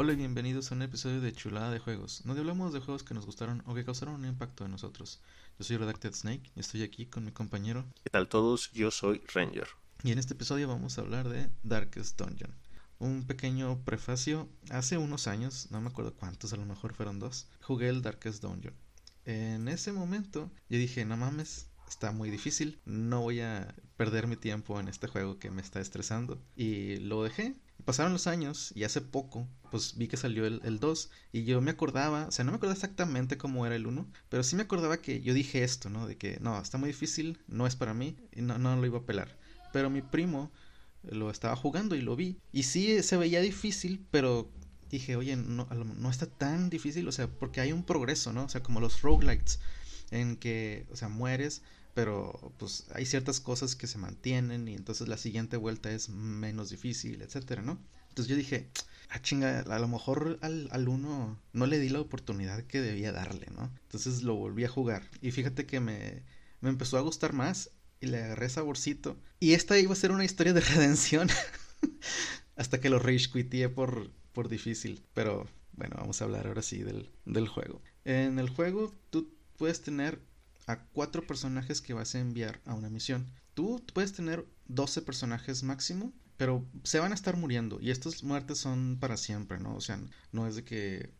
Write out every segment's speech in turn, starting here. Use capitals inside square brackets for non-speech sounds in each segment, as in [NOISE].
Hola y bienvenidos a un episodio de Chulada de Juegos, donde hablamos de juegos que nos gustaron o que causaron un impacto en nosotros. Yo soy Redacted Snake y estoy aquí con mi compañero. ¿Qué tal todos? Yo soy Ranger. Y en este episodio vamos a hablar de Darkest Dungeon. Un pequeño prefacio. Hace unos años, no me acuerdo cuántos, a lo mejor fueron dos, jugué el Darkest Dungeon. En ese momento yo dije, no mames, está muy difícil, no voy a perder mi tiempo en este juego que me está estresando. Y lo dejé. Pasaron los años y hace poco, pues vi que salió el, el 2 y yo me acordaba, o sea, no me acordaba exactamente cómo era el 1, pero sí me acordaba que yo dije esto, ¿no? De que no, está muy difícil, no es para mí y no, no lo iba a pelar. Pero mi primo lo estaba jugando y lo vi. Y sí se veía difícil, pero dije, oye, no, no está tan difícil, o sea, porque hay un progreso, ¿no? O sea, como los roguelites, en que, o sea, mueres, pero pues hay ciertas cosas que se mantienen y entonces la siguiente vuelta es menos difícil, etcétera, ¿no? Entonces yo dije, ah, chinga, a lo mejor al, al uno no le di la oportunidad que debía darle, ¿no? Entonces lo volví a jugar y fíjate que me, me empezó a gustar más y le agarré saborcito. Y esta iba a ser una historia de [LAUGHS] redención [LAUGHS] hasta que lo rage por, por difícil, pero bueno, vamos a hablar ahora sí del, del juego. En el juego tú puedes tener a cuatro personajes que vas a enviar a una misión. Tú puedes tener 12 personajes máximo, pero se van a estar muriendo y estas muertes son para siempre, ¿no? O sea, no es de que,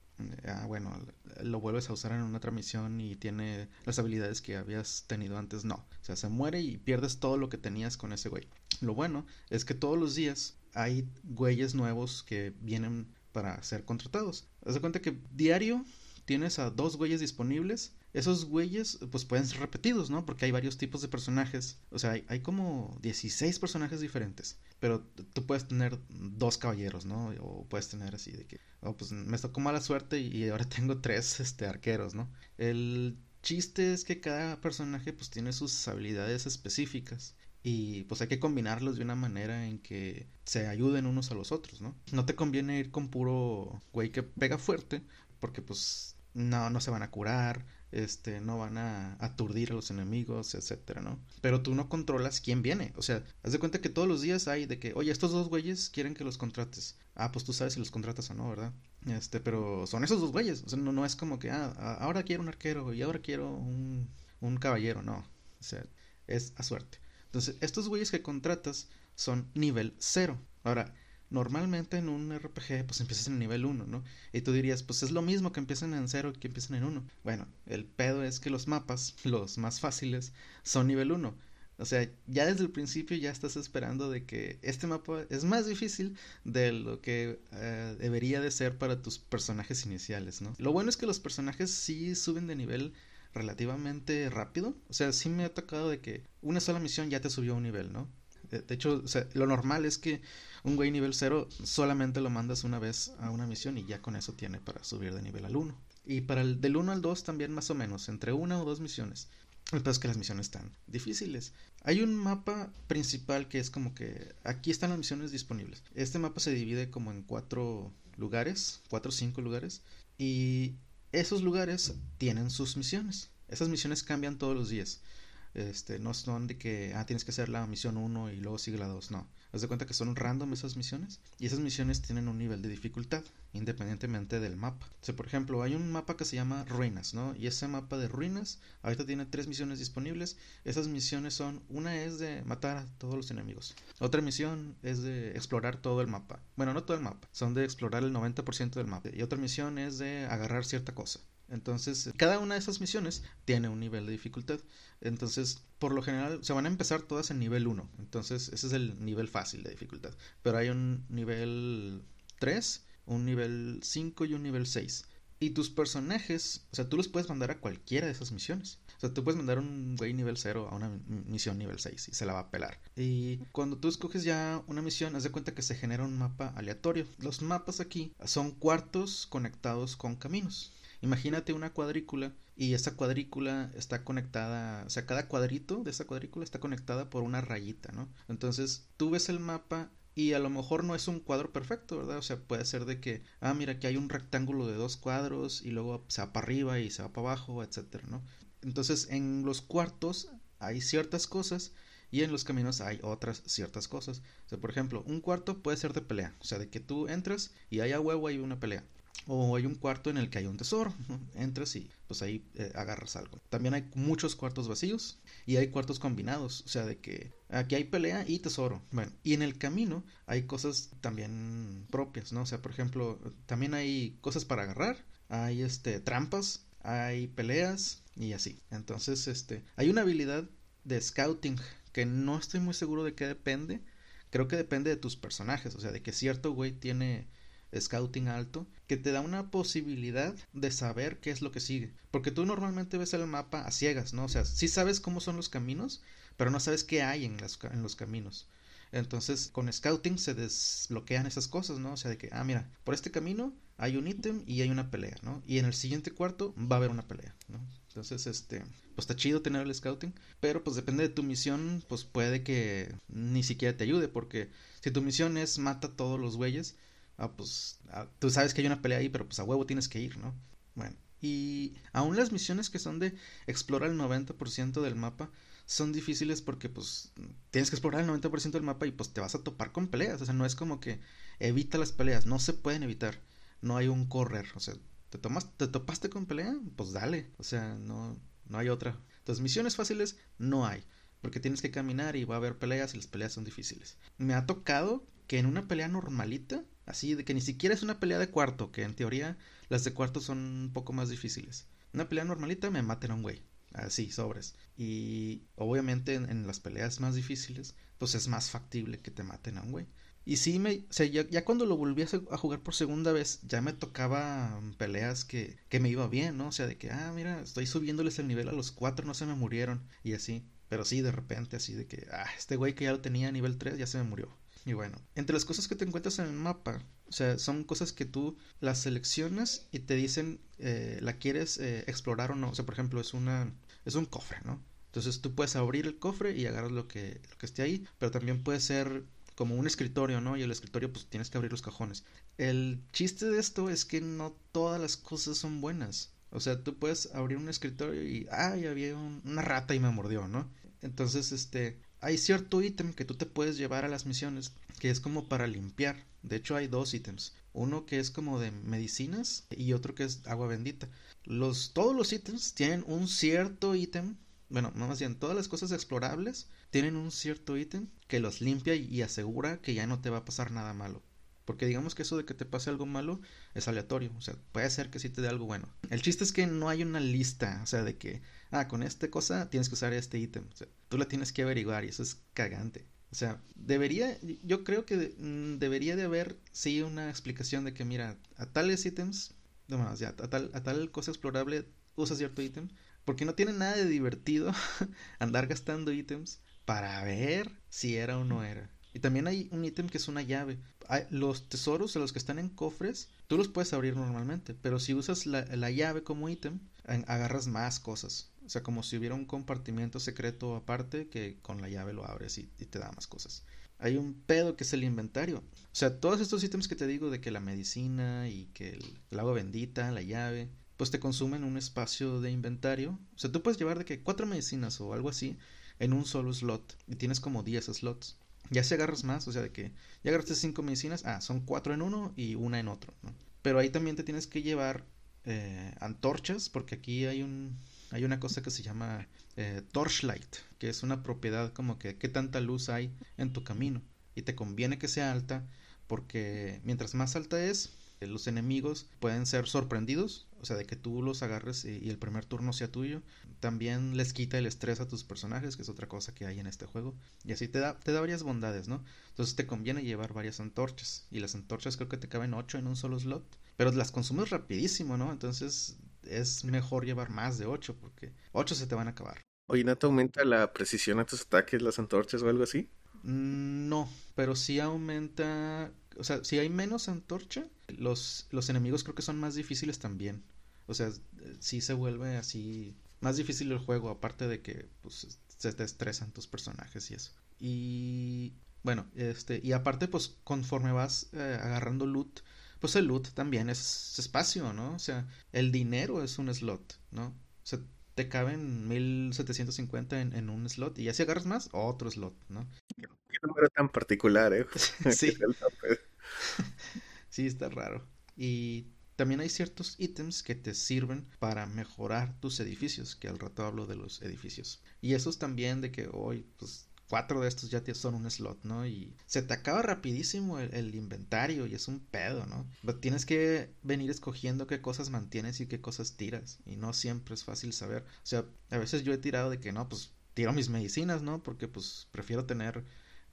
ah, bueno, lo vuelves a usar en una otra misión y tiene las habilidades que habías tenido antes, no. O sea, se muere y pierdes todo lo que tenías con ese güey. Lo bueno es que todos los días hay güeyes nuevos que vienen para ser contratados. Haz de cuenta que diario tienes a dos güeyes disponibles esos güeyes pues pueden ser repetidos, ¿no? Porque hay varios tipos de personajes. O sea, hay, como 16 personajes diferentes. Pero tú puedes tener dos caballeros, ¿no? O puedes tener así de que, oh, pues me tocó mala suerte y ahora [LAUGHS] tengo tres este, arqueros, ¿no? El chiste es que cada personaje pues tiene sus habilidades específicas. Y pues hay que combinarlos de una manera en que se ayuden unos a los otros, ¿no? No te conviene ir con puro güey que pega fuerte, porque pues no, no se van a curar, este, no van a aturdir a los enemigos, etcétera, ¿no? Pero tú no controlas quién viene, o sea, haz de cuenta que todos los días hay de que, oye, estos dos güeyes quieren que los contrates. Ah, pues tú sabes si los contratas o no, ¿verdad? Este, pero son esos dos güeyes, o sea, no, no es como que, ah, ahora quiero un arquero y ahora quiero un, un caballero, no, o sea, es a suerte. Entonces, estos güeyes que contratas son nivel cero. Ahora, normalmente en un RPG pues empiezas en el nivel 1, ¿no? Y tú dirías, pues es lo mismo que empiezan en 0 que empiezan en 1. Bueno, el pedo es que los mapas, los más fáciles, son nivel 1. O sea, ya desde el principio ya estás esperando de que este mapa es más difícil de lo que eh, debería de ser para tus personajes iniciales, ¿no? Lo bueno es que los personajes sí suben de nivel relativamente rápido. O sea, sí me ha tocado de que una sola misión ya te subió un nivel, ¿no? De hecho, lo normal es que un güey nivel 0 solamente lo mandas una vez a una misión y ya con eso tiene para subir de nivel al 1. Y para el del 1 al 2 también más o menos, entre una o dos misiones. El es que las misiones están difíciles. Hay un mapa principal que es como que aquí están las misiones disponibles. Este mapa se divide como en cuatro lugares, cuatro o cinco lugares. Y esos lugares tienen sus misiones. Esas misiones cambian todos los días. Este, no son de que, ah, tienes que hacer la misión 1 y luego sigue la 2, no. Haz de cuenta que son random esas misiones y esas misiones tienen un nivel de dificultad independientemente del mapa. Por ejemplo, hay un mapa que se llama Ruinas, ¿no? Y ese mapa de Ruinas ahorita tiene tres misiones disponibles. Esas misiones son, una es de matar a todos los enemigos. Otra misión es de explorar todo el mapa. Bueno, no todo el mapa, son de explorar el 90% del mapa. Y otra misión es de agarrar cierta cosa. Entonces, cada una de esas misiones tiene un nivel de dificultad. Entonces, por lo general, se van a empezar todas en nivel 1. Entonces, ese es el nivel fácil de dificultad. Pero hay un nivel 3, un nivel 5 y un nivel 6. Y tus personajes, o sea, tú los puedes mandar a cualquiera de esas misiones. O sea, tú puedes mandar un güey nivel 0 a una misión nivel 6 y se la va a pelar. Y cuando tú escoges ya una misión, haz de cuenta que se genera un mapa aleatorio. Los mapas aquí son cuartos conectados con caminos. Imagínate una cuadrícula y esa cuadrícula está conectada, o sea, cada cuadrito de esa cuadrícula está conectada por una rayita, ¿no? Entonces, tú ves el mapa y a lo mejor no es un cuadro perfecto, ¿verdad? O sea, puede ser de que, ah, mira, aquí hay un rectángulo de dos cuadros y luego se va para arriba y se va para abajo, etcétera, ¿no? Entonces, en los cuartos hay ciertas cosas y en los caminos hay otras ciertas cosas. O sea, por ejemplo, un cuarto puede ser de pelea, o sea, de que tú entras y hay a huevo hay una pelea. O hay un cuarto en el que hay un tesoro. Entras y pues ahí eh, agarras algo. También hay muchos cuartos vacíos y hay cuartos combinados. O sea, de que aquí hay pelea y tesoro. Bueno, y en el camino hay cosas también propias, ¿no? O sea, por ejemplo, también hay cosas para agarrar. Hay este trampas, hay peleas y así. Entonces, este, hay una habilidad de scouting que no estoy muy seguro de qué depende. Creo que depende de tus personajes, o sea, de que cierto güey tiene scouting alto que te da una posibilidad de saber qué es lo que sigue. Porque tú normalmente ves el mapa a ciegas, ¿no? O sea, sí sabes cómo son los caminos, pero no sabes qué hay en, los caminos. Entonces, con scouting se desbloquean esas cosas, ¿no? O sea, de que, ah, mira, por este camino hay un ítem y hay una pelea, ¿no? Y en el siguiente cuarto va a haber una pelea, ¿no? Entonces, este, pues está chido tener el scouting, pero pues depende de tu misión, pues puede que ni siquiera te ayude, porque si tu misión es mata todos los güeyes, ah, pues ah, tú sabes que hay una pelea ahí, pero pues a huevo tienes que ir, ¿no? Bueno, y aún las misiones que son de explorar el 90% del mapa son difíciles porque pues tienes que explorar el 90% del mapa y pues te vas a topar con peleas, o sea, no es como que evita las peleas, no se pueden evitar, no hay un correr, o sea, te, tomas, te topaste con pelea, pues dale, o sea, no, no hay otra. Entonces, misiones fáciles no hay, porque tienes que caminar y va a haber peleas y las peleas son difíciles. Me ha tocado que en una pelea normalita Así de que ni siquiera es una pelea de cuarto, que en teoría las de cuarto son un poco más difíciles. Una pelea normalita me maten a un güey. Así, sobres. Y obviamente en, las peleas más difíciles, pues es más factible que te maten a un güey. Y sí, me, o sea, ya, cuando lo volví a, jugar por segunda vez, ya me tocaba peleas que, que me iba bien, ¿no? O sea, de que, ah, mira, estoy subiéndoles el nivel a los cuatro, no se me murieron. Y así. Pero sí, de repente, así de que, ah, este güey que ya lo tenía a nivel 3 ya se me murió. Y bueno, entre las cosas que te encuentras en el mapa, o sea, son cosas que tú las seleccionas y te dicen, eh, la quieres eh, explorar o no. O sea, por ejemplo, es una, es un cofre, ¿no? Entonces tú puedes abrir el cofre y agarrar lo que, lo que esté ahí, pero también puede ser como un escritorio, ¿no? Y el escritorio pues tienes que abrir los cajones. El chiste de esto es que no todas las cosas son buenas. O sea, tú puedes abrir un escritorio y, ay, había una rata y me mordió, ¿no? Entonces, este, hay cierto ítem que tú te puedes llevar a las misiones que es como para limpiar. De hecho hay dos ítems. Uno que es como de medicinas y otro que es agua bendita. Los, todos los ítems tienen un cierto ítem. Bueno, no más bien, todas las cosas explorables tienen un cierto ítem que los limpia y asegura que ya no te va a pasar nada malo. Porque digamos que eso de que te pase algo malo es aleatorio. O sea, puede ser que sí te dé algo bueno. El chiste es que no hay una lista. O sea, de que, ah, con esta cosa tienes que usar este ítem. O sea, tú la tienes que averiguar y eso es cagante. O sea, debería, yo creo que mm, debería de haber, sí, una explicación de que, mira, a tales ítems, no más, ya, a tal, a tal cosa explorable usa cierto ítem. Porque no tiene nada de divertido [LAUGHS] andar gastando ítems para ver si era o no era. Y también hay un ítem que es una llave. los tesoros los que están en cofres, tú los puedes abrir normalmente, pero si usas la, llave como ítem, agarras más cosas. O sea, como si hubiera un compartimiento secreto aparte que con la llave lo abres y, te da más cosas. Hay un pedo que es el inventario. O sea, todos estos ítems que te digo de que la medicina y que el, agua bendita, la llave, pues te consumen un espacio de inventario. O sea, tú puedes llevar de que cuatro medicinas o algo así en un solo slot y tienes como 10 slots. Ya si agarras más, o sea, de que ya agarraste cinco medicinas, ah, son cuatro en uno y una en otro, ¿no? Pero ahí también te tienes que llevar eh, antorchas, porque aquí hay un hay una cosa que se llama eh, torchlight, que es una propiedad como que qué tanta luz hay en tu camino y te conviene que sea alta porque mientras más alta es, eh, los enemigos pueden ser sorprendidos, o sea, de que tú los agarres y, el primer turno sea tuyo. También les quita el estrés a tus personajes, que es otra cosa que hay en este juego. Y así te da, te da varias bondades, ¿no? Entonces te conviene llevar varias antorchas. Y las antorchas creo que te caben 8 en un solo slot. Pero las consumes rapidísimo, ¿no? Entonces es mejor llevar más de 8 porque 8 se te van a acabar. Oye, ¿no te aumenta la precisión a tus ataques las antorchas o algo así? Mm, no, pero sí aumenta o sea, si hay menos antorcha, los, los enemigos creo que son más difíciles también. O sea, sí se vuelve así más difícil el juego, aparte de que pues, se te estresan tus personajes y eso. Y bueno, este, y aparte, pues conforme vas eh, agarrando loot, pues el loot también es espacio, ¿no? O sea, el dinero es un slot, ¿no? O sea, te caben 1750 en, en un slot y ya si agarras más, otro slot, ¿no? Qué número tan particular, ¿eh? [LAUGHS] [LAUGHS] sí. [LAUGHS] sí, está raro. Y también hay ciertos ítems que te sirven para mejorar tus edificios, que al rato hablo de los edificios. Y esos también de que hoy, pues cuatro de estos ya son un slot, ¿no? Y se te acaba rapidísimo el, inventario y es un pedo, ¿no? Pero tienes que venir escogiendo qué cosas mantienes y qué cosas tiras. Y no siempre es fácil saber. O sea, a veces yo he tirado de que no, pues tiro mis medicinas, ¿no? Porque pues prefiero tener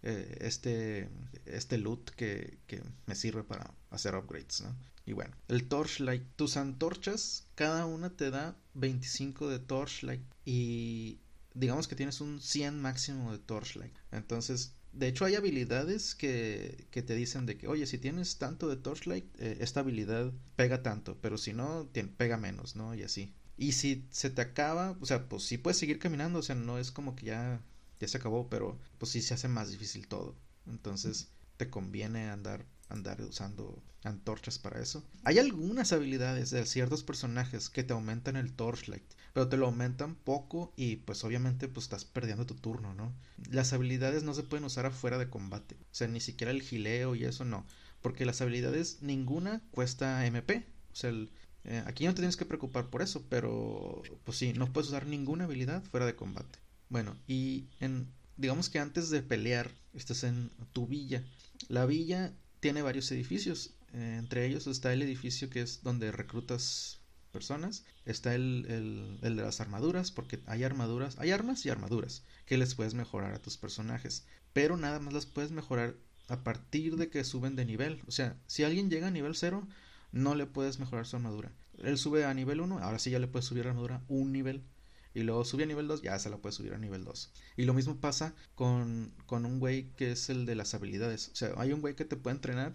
eh, este, este loot que, que me sirve para hacer upgrades, ¿no? Y bueno, el Torchlight, tus antorchas, cada una te da 25 de Torchlight y digamos que tienes un 100 máximo de Torchlight. Entonces, de hecho hay habilidades que, que te dicen de que, oye, si tienes tanto de Torchlight, eh, esta habilidad pega tanto, pero si no, pega menos, ¿no? Y así. Y si se te acaba, o sea, pues sí puedes seguir caminando, o sea, no es como que ya, ya se acabó, pero pues sí se hace más difícil todo. Entonces, te conviene andar andar usando antorchas para eso. Hay algunas habilidades de ciertos personajes que te aumentan el torchlight, pero te lo aumentan poco y pues obviamente pues estás perdiendo tu turno, ¿no? Las habilidades no se pueden usar afuera de combate, o sea, ni siquiera el gileo y eso no, porque las habilidades ninguna cuesta MP, o sea, eh, aquí no te tienes que preocupar por eso, pero pues sí, no puedes usar ninguna habilidad fuera de combate. Bueno, y en digamos que antes de pelear estás en tu villa. La villa tiene varios edificios. Eh, entre ellos está el edificio que es donde reclutas personas. Está el, el, de las armaduras, porque hay armaduras, hay armas y armaduras que les puedes mejorar a tus personajes. Pero nada más las puedes mejorar a partir de que suben de nivel. O sea, si alguien llega a nivel 0, no le puedes mejorar su armadura. Él sube a nivel 1, ahora sí ya le puedes subir la armadura un nivel. Y luego sube a nivel 2, ya se la puede subir a nivel 2. Y lo mismo pasa con, con un güey que es el de las habilidades. O sea, hay un güey que te puede entrenar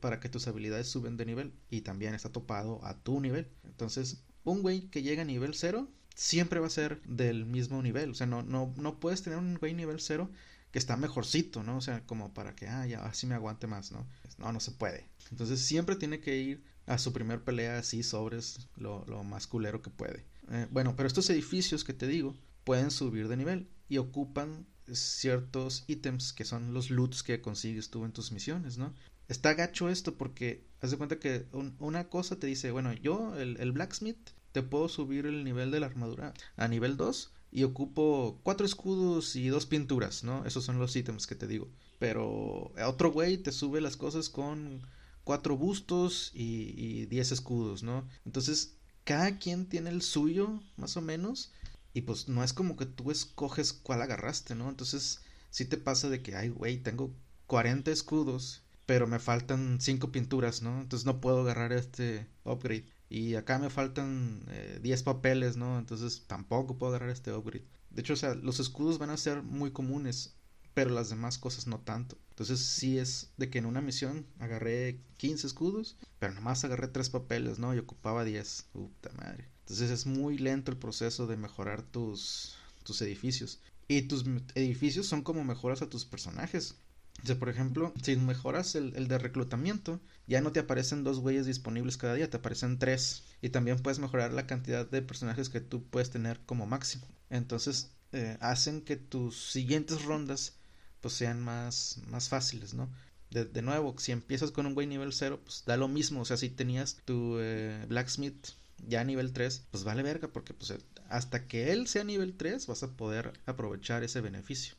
para que tus habilidades suben de nivel. Y también está topado a tu nivel. Entonces, un güey que llega a nivel 0 siempre va a ser del mismo nivel. O sea, no, no, no puedes tener un güey nivel 0 que está mejorcito, ¿no? O sea, como para que, ah, ya, así me aguante más, ¿no? No, no se puede. Entonces siempre tiene que ir a su primer pelea así sobres lo, lo más culero que puede. Eh, bueno, pero estos edificios que te digo pueden subir de nivel y ocupan ciertos ítems que son los loots que consigues tú en tus misiones, ¿no? Está gacho esto porque haz de cuenta que una cosa te dice, bueno, yo, el, el, blacksmith, te puedo subir el nivel de la armadura a nivel 2 y ocupo cuatro escudos y dos pinturas, ¿no? Esos son los ítems que te digo. Pero otro güey te sube las cosas con cuatro bustos y, y diez escudos, ¿no? Entonces cada quien tiene el suyo, más o menos, y pues no es como que tú escoges cuál agarraste, ¿no? Entonces, sí te pasa de que, ay, güey, tengo 40 escudos, pero me faltan 5 pinturas, ¿no? Entonces no puedo agarrar este upgrade. Y acá me faltan 10 eh, papeles, ¿no? Entonces tampoco puedo agarrar este upgrade. De hecho, o sea, los escudos van a ser muy comunes pero las demás cosas no tanto. Entonces sí es de que en una misión agarré 15 escudos, pero nomás agarré 3 papeles, ¿no? Y ocupaba 10. Puta madre. Entonces es muy lento el proceso de mejorar tus, tus edificios. Y tus edificios son como mejoras a tus personajes. Sea, por ejemplo, si mejoras el, el, de reclutamiento, ya no te aparecen dos güeyes disponibles cada día, te aparecen tres. Y también puedes mejorar la cantidad de personajes que tú puedes tener como máximo. Entonces, eh, hacen que tus siguientes rondas pues sean más, más fáciles, ¿no? De, de, nuevo, si empiezas con un güey nivel 0, pues da lo mismo. O sea, si tenías tu eh, Blacksmith ya nivel 3, pues vale verga, porque pues hasta que él sea nivel 3 vas a poder aprovechar ese beneficio.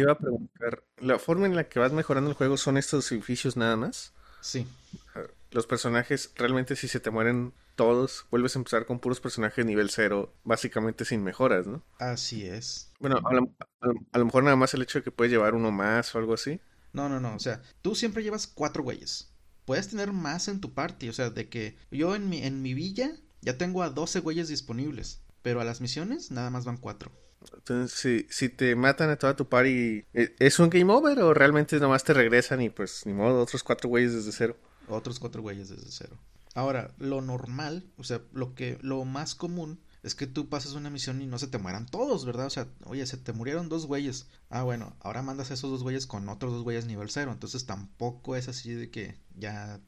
Te iba a preguntar, ¿la forma en la que vas mejorando el juego son estos edificios nada más? Sí. Los personajes, realmente si se te mueren todos, vuelves a empezar con puros personajes nivel cero, básicamente sin mejoras, ¿no? Así es. Bueno, a lo, mejor nada más el hecho de que puedes llevar uno más o algo así. No, no, no, o sea, tú siempre llevas cuatro güeyes. Puedes tener más en tu party, o sea, de que yo en mi, en mi villa ya tengo a 12 güeyes disponibles, pero a las misiones nada más van cuatro. Entonces, si, si te matan a toda tu party, ¿e, ¿es un game over o realmente nomás te regresan y pues ni modo, otros cuatro güeyes desde cero? Otros cuatro güeyes desde cero. Ahora, lo normal, o sea, lo que, lo más común es que tú pases una misión y no se te mueran todos, ¿verdad? O sea, oye, se te murieron dos güeyes. Ah, bueno, ahora mandas a esos dos güeyes con otros dos güeyes nivel cero. Entonces tampoco es así de que ya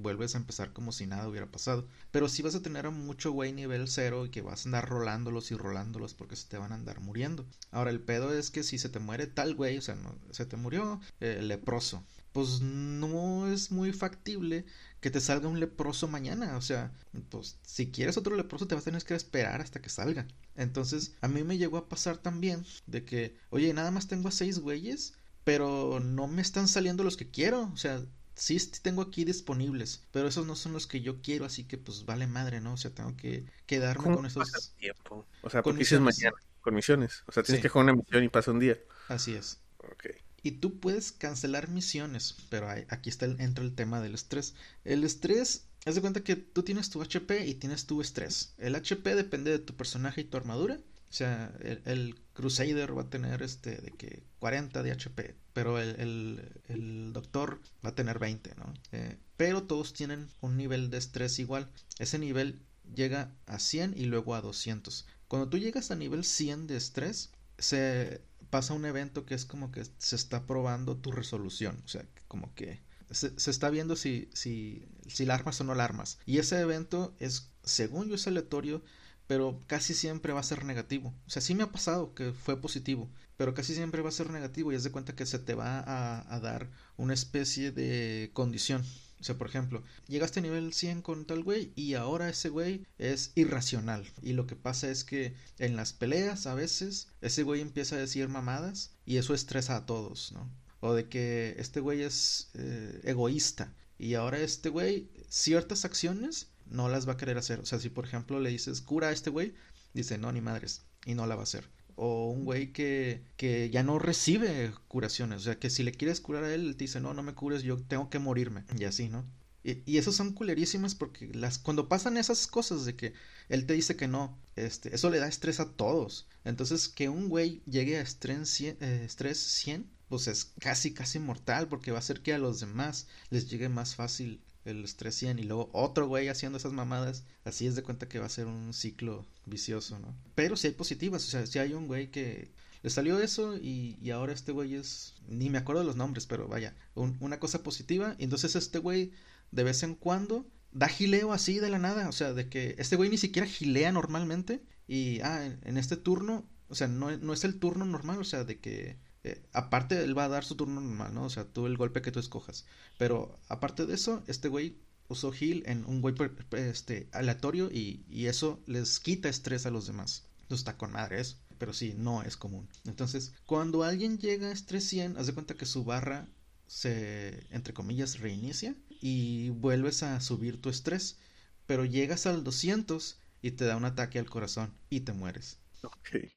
vuelves a empezar como si nada hubiera pasado. Pero si vas a tener a mucho güey nivel cero y que vas a andar rolándolos y rolándolos porque se te van a andar muriendo. Ahora, el pedo es que si se te muere tal güey, o sea, no, se te murió eh, leproso, pues no es muy factible que te salga un leproso mañana. O sea, pues si quieres otro leproso te vas a tener que esperar hasta que salga. Entonces, a mí me llegó a pasar también de que, oye, nada más tengo a seis güeyes, pero no me están saliendo los que quiero. O sea, sí tengo aquí disponibles, pero esos no son los que yo quiero, así que pues vale madre, ¿no? O sea, tengo que quedarme con esos... Tiempo? O sea, con misiones. mañana, con misiones. O sea, tienes que jugar una misión y pasa un día. Así es. Ok. Y tú puedes cancelar misiones, pero aquí está el, entra el tema del estrés. El estrés, haz de cuenta que tú tienes tu HP y tienes tu estrés. El HP depende de tu personaje y tu armadura. O sea, el, Crusader va a tener este de que 40 de HP, pero el, Doctor va a tener 20, ¿no? Eh, pero todos tienen un nivel de estrés igual. Ese nivel llega a 100 y luego a 200. Cuando tú llegas a nivel 100 de estrés, se pasa un evento que es como que se está probando tu resolución. O sea, como que se, está viendo si, si, si la armas o no la armas. Y ese evento es, según yo, es aleatorio, pero casi siempre va a ser negativo. O sea, sí me ha pasado que fue positivo, pero casi siempre va a ser negativo y es de cuenta que se te va a, dar una especie de condición. O sea, por ejemplo, llegaste a nivel 100 con tal güey y ahora ese güey es irracional. Y lo que pasa es que en las peleas a veces ese güey empieza a decir mamadas y eso estresa a todos, ¿no? O de que este güey es eh, egoísta y ahora este güey ciertas acciones no las va a querer hacer. O sea, si por ejemplo le dices cura a este güey, dice no, ni madres y no la va a hacer o un güey que, que ya no recibe curaciones. O sea, que si le quieres curar a él, te dice, no, no me cures, yo tengo que morirme. Y así, ¿no? Y, y esos son culerísimas porque las, cuando pasan esas cosas de que él te dice que no, este, eso le da estrés a todos. Entonces, que un güey llegue a estrés 100, eh, estrés 100 pues es casi, casi mortal porque va a hacer que a los demás les llegue más fácil el estrés 100 y luego otro güey haciendo esas mamadas, así es de cuenta que va a ser un ciclo vicioso, ¿no? Pero si hay positivas, o sea, si hay un güey que le salió eso y, y ahora este güey es, ni me acuerdo de los nombres, pero vaya, una cosa positiva, y entonces este güey de vez en cuando da gileo así de la nada, o sea, de que este güey ni siquiera gilea normalmente y, ah, en, en este turno, o sea, no, no es el turno normal, o sea, de que eh, aparte, él va a dar su turno normal, ¿no? O sea, tú el golpe que tú escojas. Pero aparte de eso, este güey usó heal en un güey este, aleatorio y, y, eso les quita estrés a los demás. Entonces está con madre eso. Pero sí, no es común. Entonces, cuando alguien llega a estrés 100, haz de cuenta que su barra se, entre comillas, reinicia y vuelves a subir tu estrés. Pero llegas al 200 y te da un ataque al corazón y te mueres. Ok.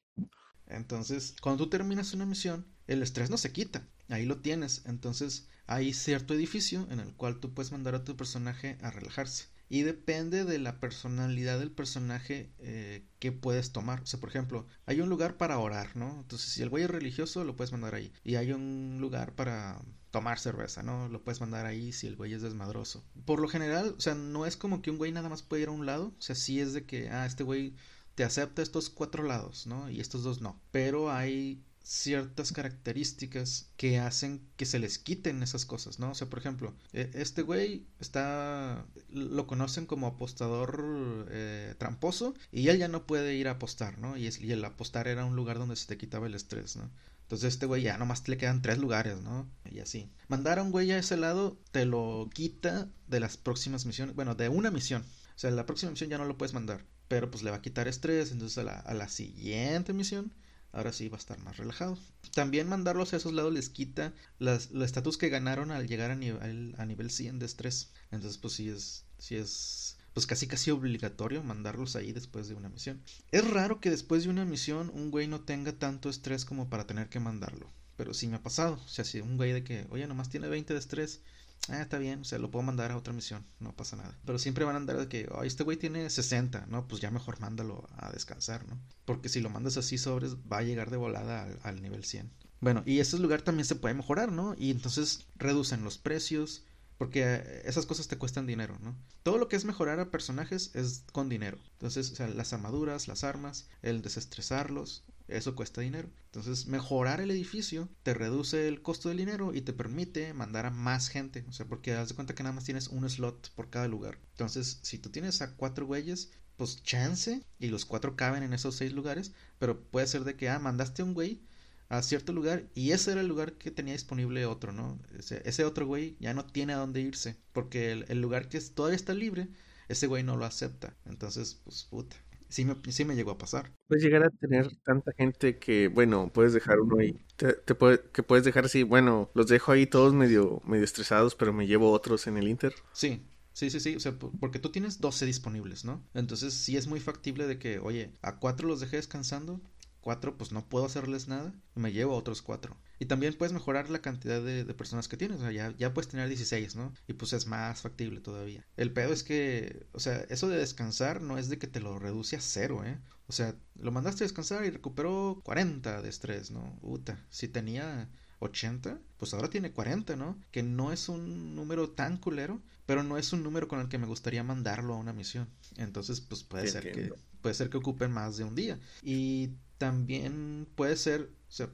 Entonces, cuando tú terminas una misión, el estrés no se quita, ahí lo tienes. Entonces, hay cierto edificio en el cual tú puedes mandar a tu personaje a relajarse. Y depende de la personalidad del personaje eh, que puedes tomar. O sea, por ejemplo, hay un lugar para orar, ¿no? Entonces, si el güey es religioso, lo puedes mandar ahí. Y hay un lugar para tomar cerveza, ¿no? Lo puedes mandar ahí si el güey es desmadroso. Por lo general, o sea, no es como que un güey nada más puede ir a un lado. O sea, sí es de que, ah, este güey te acepta estos cuatro lados, ¿no? Y estos dos no. Pero hay ciertas características que hacen que se les quiten esas cosas, ¿no? O sea, por ejemplo, e, este güey está, lo conocen como apostador eh, tramposo y él ya no puede ir a apostar, ¿no? Y, el apostar era un lugar donde se te quitaba el estrés, ¿no? Entonces este güey ya nomás le quedan tres lugares, ¿no? Y así. Mandar a un güey a ese lado te lo quita de las próximas misiones, bueno, de una misión. O sea, la próxima misión ya no lo puedes mandar pero pues le va a quitar estrés, entonces a la, a la siguiente misión ahora sí va a estar más relajado. También mandarlos a esos lados les quita las, los estatus que ganaron al llegar a nivel, a nivel 100 de estrés. Entonces, pues sí es, sí es, pues casi casi obligatorio mandarlos ahí después de una misión. Es raro que después de una misión un güey no tenga tanto estrés como para tener que mandarlo. Pero sí me ha pasado. O sea, si un güey de que, oye, nomás tiene 20 de estrés, ah, está bien, o sea, lo puedo mandar a otra misión, no pasa nada. Pero siempre van a andar de que, oh, este güey tiene 60, ¿no? Pues ya mejor mándalo a descansar, ¿no? Porque si lo mandas así sobres, va a llegar de volada al, nivel 100. Bueno, y ese lugar también se puede mejorar, ¿no? Y entonces reducen los precios, porque esas cosas te cuestan dinero, ¿no? Todo lo que es mejorar a personajes es con dinero. Entonces, o sea, las armaduras, las armas, el desestresarlos, eso cuesta dinero. Entonces, mejorar el edificio te reduce el costo del dinero y te permite mandar a más gente. O sea, porque haz de cuenta que nada más tienes un slot por cada lugar. Entonces, si tú tienes a cuatro güeyes, pues chance y los cuatro caben en esos seis lugares, pero puede ser de que, ah, mandaste a un güey a cierto lugar y ese era el lugar que tenía disponible otro, ¿no? Ese, otro güey ya no tiene a dónde irse porque el, lugar que todavía está libre, ese güey no lo acepta. Entonces, pues puta. Sí me, sí me llegó a pasar. Puedes llegar a tener tanta gente que, bueno, puedes dejar uno ahí. Te, que puedes dejar así, bueno, los dejo ahí todos medio, medio estresados, pero me llevo otros en el Inter. Sí, Sí, sí, sí, o sea, porque tú tienes 12 disponibles, ¿no? Entonces sí es muy factible de que, oye, a cuatro los dejé descansando, cuatro pues no puedo hacerles nada y me llevo a otros cuatro. Y también puedes mejorar la cantidad de, personas que tienes, o sea, ya, ya, puedes tener 16, ¿no? Y pues es más factible todavía. El pedo es que, o sea, eso de descansar no es de que te lo reduce a cero, ¿eh? O sea, lo mandaste a descansar y recuperó 40 de estrés, ¿no? Uta, si tenía 80, pues ahora tiene 40, ¿no? Que no es un número tan culero, pero no es un número con el que me gustaría mandarlo a una misión. Entonces, pues puede ser que puede ser que ocupen más de un día. Y también puede ser, o sea,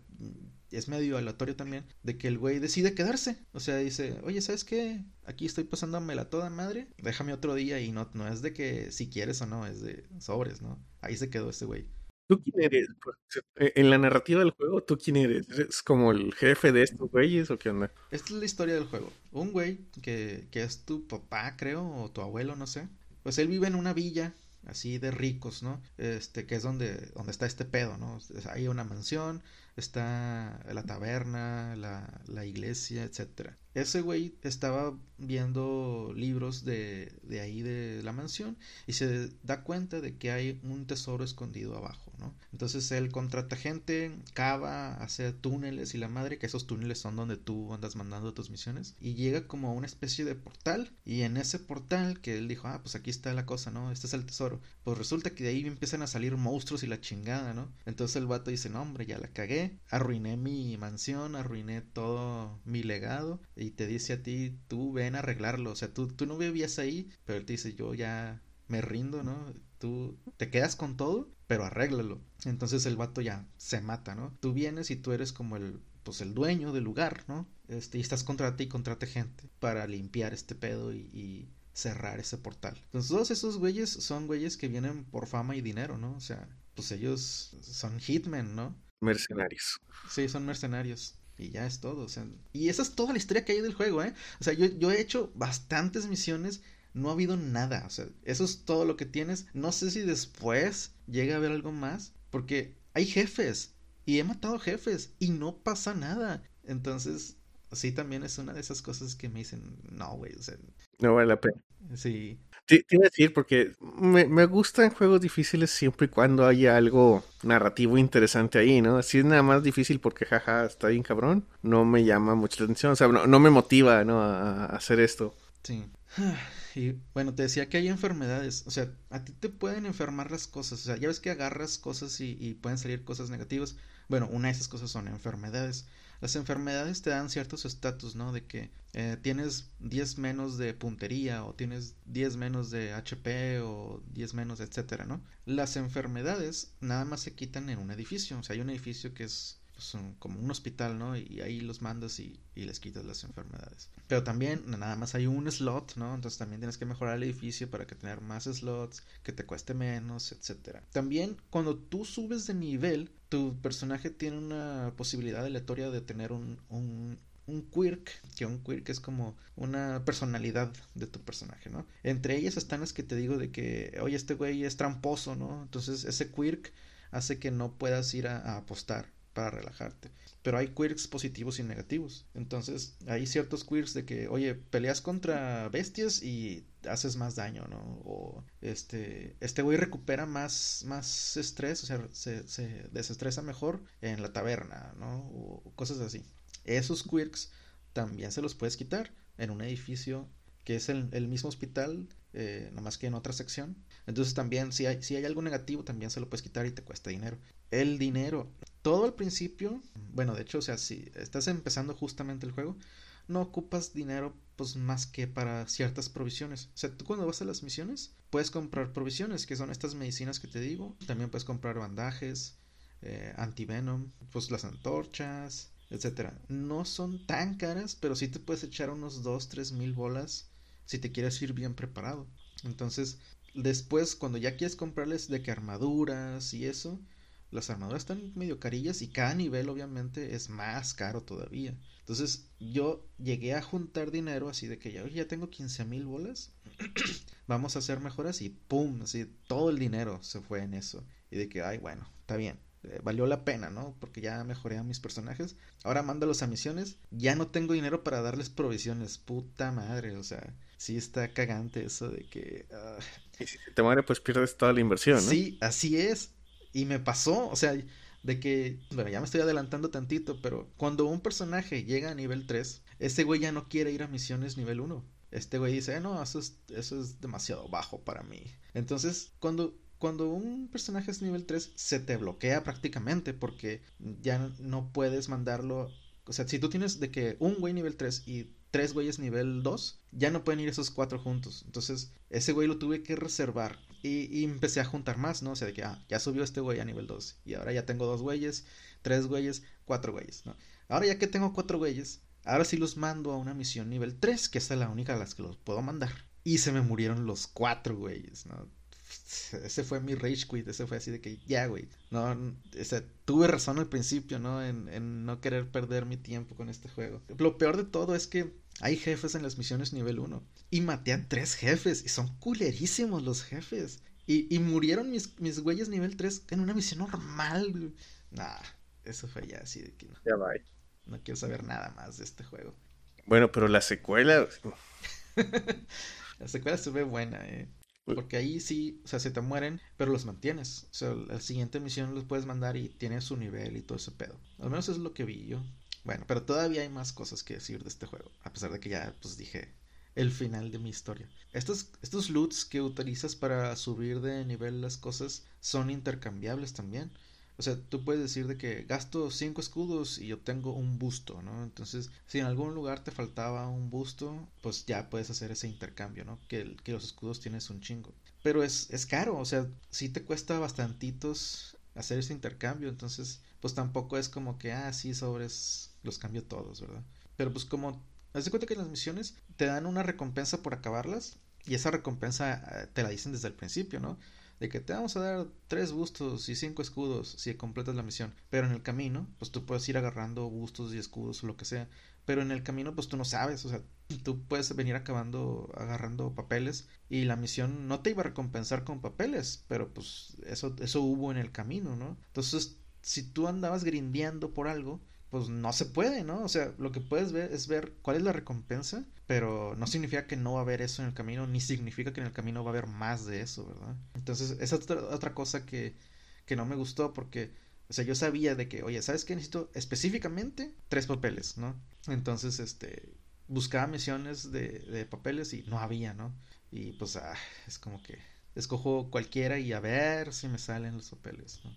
es medio aleatorio también, de que el güey decide quedarse. O sea, dice, oye, ¿sabes qué? Aquí estoy pasándomela toda madre, déjame otro día y no, no es de que si quieres o no, es de sobres, ¿no? Ahí se quedó ese güey. ¿Tú quién eres? E, en la narrativa del juego, ¿tú quién eres? ¿Eres como el jefe de estos güeyes o qué onda? Esta es la historia del juego. Un güey que, que es tu papá, creo, o tu abuelo, no sé. Pues él vive en una villa así de ricos, ¿no? Este, que es donde, donde está este pedo, ¿no? Hay una mansión, está la taberna, la, la iglesia, etcétera. Ese güey estaba viendo libros de, de ahí de la mansión y se da cuenta de que hay un tesoro escondido abajo, Entonces él contrata gente, cava, hace túneles y la madre, que esos túneles son donde tú andas mandando tus misiones, y llega como a una especie de portal, y en ese portal que él dijo, ah, pues aquí está la cosa, ¿no? Este es el tesoro. Pues resulta que de ahí empiezan a salir monstruos y la chingada, ¿no? Entonces el vato dice, no, hombre, ya la cagué, arruiné mi mansión, arruiné todo mi legado, y te dice a ti, tú ven a arreglarlo, o sea, tú, tú no vivías ahí, pero él te dice, yo ya me rindo, ¿no? Tú te quedas con todo, pero arréglalo. Entonces el vato ya se mata, ¿no? Tú vienes y tú eres como el, pues el dueño del lugar, ¿no? Este, y estás contra ti y contrate gente para limpiar este pedo y, y cerrar ese portal. Entonces todos esos güeyes son güeyes que vienen por fama y dinero, ¿no? O sea, pues ellos son hitmen, ¿no? Mercenarios. Sí, son mercenarios. Y ya es todo. O sea, y esa es toda la historia que hay del juego, ¿eh? O sea, yo, yo he hecho bastantes misiones. No ha habido nada. O sea, eso es todo lo que tienes. No sé si después llega a haber algo más. Porque hay jefes. Y he matado jefes. Y no pasa nada. Entonces, sí, también es una de esas cosas que me dicen, no, güey. O sea, no vale la pena. Sí. Te, iba a decir, porque me, me gustan juegos difíciles siempre y cuando haya algo narrativo interesante ahí, ¿no? Si es nada más difícil porque jaja, está bien cabrón, no me llama mucha atención, o sea, no, no me motiva, ¿no? A, hacer esto. Sí. Y bueno, te decía que hay enfermedades, o sea, a ti te pueden enfermar las cosas, o sea, ya ves que agarras cosas y, y pueden salir cosas negativas. Bueno, una de esas cosas son enfermedades. Las enfermedades te dan ciertos estatus, ¿no? De que eh, tienes 10 menos de puntería o tienes 10 menos de HP o 10 menos, etcétera, ¿no? Las enfermedades nada más se quitan en un edificio. O sea, hay un edificio que es pues, como un hospital, ¿no? Y ahí los mandas y, y, les quitas las enfermedades. Pero también nada más hay un slot, ¿no? Entonces también tienes que mejorar el edificio para que tener más slots, que te cueste menos, etcétera. También cuando tú subes de nivel, tu personaje tiene una posibilidad aleatoria de tener un, un, un quirk, que un quirk es como una personalidad de tu personaje, ¿no? Entre ellas están las que te digo de que, oye, este güey es tramposo, ¿no? Entonces ese quirk hace que no puedas ir a apostar para relajarte. Pero hay quirks positivos y negativos. Entonces, hay ciertos quirks de que, oye, peleas contra bestias y haces más daño, ¿no? O este, este güey recupera más, más estrés, o sea, se, se desestresa mejor en la taberna, ¿no? O cosas así. Esos quirks también se los puedes quitar en un edificio que es el, el mismo hospital, eh, nomás que en otra sección. Entonces también si hay, si hay algo negativo, también se lo puedes quitar y te cuesta dinero. El dinero todo al principio, bueno, de hecho, o sea, si estás empezando justamente el juego, no ocupas dinero pues más que para ciertas provisiones. O sea, tú cuando vas a las misiones puedes comprar provisiones, que son estas medicinas que te digo. También puedes comprar bandajes, eh, antivenom, pues las antorchas, etcétera. No son tan caras, pero sí te puedes echar unos 2, 3 mil bolas si te quieres ir bien preparado. Entonces, después, cuando ya quieres comprarles de que armaduras y eso, las armaduras están medio carillas y cada nivel obviamente es más caro todavía. Entonces yo llegué a juntar dinero así de que ya, ya tengo 15 mil bolas, [CLEARS THROAT] vamos a hacer mejoras y ¡pum! Así todo el dinero se fue en eso. Y de que, ay, bueno, está bien. Eh, valió la pena, ¿no? Porque ya mejoré a mis personajes. Ahora mándalos a misiones. Ya no tengo dinero para darles provisiones. Puta madre, o sea, sí está cagante eso de que... Ah, y si te muere, pues pierdes toda la inversión, ¿no? Sí, así es. Y me pasó, o sea, de que, bueno, ya me estoy adelantando tantito, pero cuando un personaje llega a nivel 3, ese güey ya no quiere ir a misiones nivel 1. Este güey dice, no, eso es, eso es demasiado bajo para mí. Entonces, cuando, cuando un personaje es nivel 3, se te bloquea prácticamente porque ya no puedes mandarlo. O sea, si tú tienes de que un güey nivel 3 y tres güeyes nivel 2, ya no pueden ir esos cuatro juntos. Entonces, ese güey lo tuve que reservar. Y, empecé a juntar más, ¿no? O sea, de que, ah, ya subió este güey a nivel 2. Y ahora ya tengo dos güeyes, tres güeyes, cuatro güeyes, ¿no? Ahora ya que tengo cuatro güeyes, ahora sí los mando a una misión nivel 3, que es la única a las que los puedo mandar. Y se me murieron los cuatro güeyes, ¿no? ese fue mi rage quit, ese fue así de que ya, güey, no, o tuve razón al principio, ¿no? En, en, no querer perder mi tiempo con este juego. Lo peor de todo es que hay jefes en las misiones nivel 1 y maté a tres jefes y son culerísimos los jefes. Y, y murieron mis, mis güeyes nivel 3 en una misión normal. Nah, eso fue ya así de que no. Ya va. No quiero saber nada más de este juego. Bueno, pero la secuela. [LAUGHS] la secuela se ve buena, eh. Porque ahí sí, o sea, se te mueren, pero los mantienes. O sea, la siguiente misión los puedes mandar y tienes su nivel y todo ese pedo. Al menos es lo que vi yo. Bueno, pero todavía hay más cosas que decir de este juego. A pesar de que ya, pues dije el final de mi historia. Estos, estos loots que utilizas para subir de nivel las cosas son intercambiables también. O sea, tú puedes decir de que gasto 5 escudos y obtengo un busto, ¿no? Entonces, si en algún lugar te faltaba un busto, pues ya puedes hacer ese intercambio, ¿no? Que, que los escudos tienes un chingo. Pero es, es caro, o sea, sí te cuesta bastantitos hacer ese intercambio, entonces, pues tampoco es como que, ah, sí, sobres, los cambio todos, ¿verdad? Pero pues como, haz de cuenta que las misiones te dan una recompensa por acabarlas y esa recompensa eh, te la dicen desde el principio, ¿no? de que te vamos a dar tres bustos y cinco escudos si completas la misión. Pero en el camino, pues tú puedes ir agarrando bustos y escudos o lo que sea. Pero en el camino, pues tú no sabes, o sea, tú puedes venir acabando, agarrando papeles y la misión no te iba a recompensar con papeles, pero pues eso, eso hubo en el camino, ¿no? Entonces, si tú andabas grindeando por algo, pues no se puede, ¿no? O sea, lo que puedes ver es ver cuál es la recompensa, pero no significa que no va a haber eso en el camino, ni significa que en el camino va a haber más de eso, ¿verdad? Entonces, esa es otra, cosa que, que no me gustó porque, o sea, yo sabía de que, oye, ¿sabes qué? Necesito específicamente tres papeles, ¿no? Entonces, este, buscaba misiones de, de papeles y no había, ¿no? Y pues, ah, es como que escojo cualquiera y a ver si me salen los papeles, ¿no?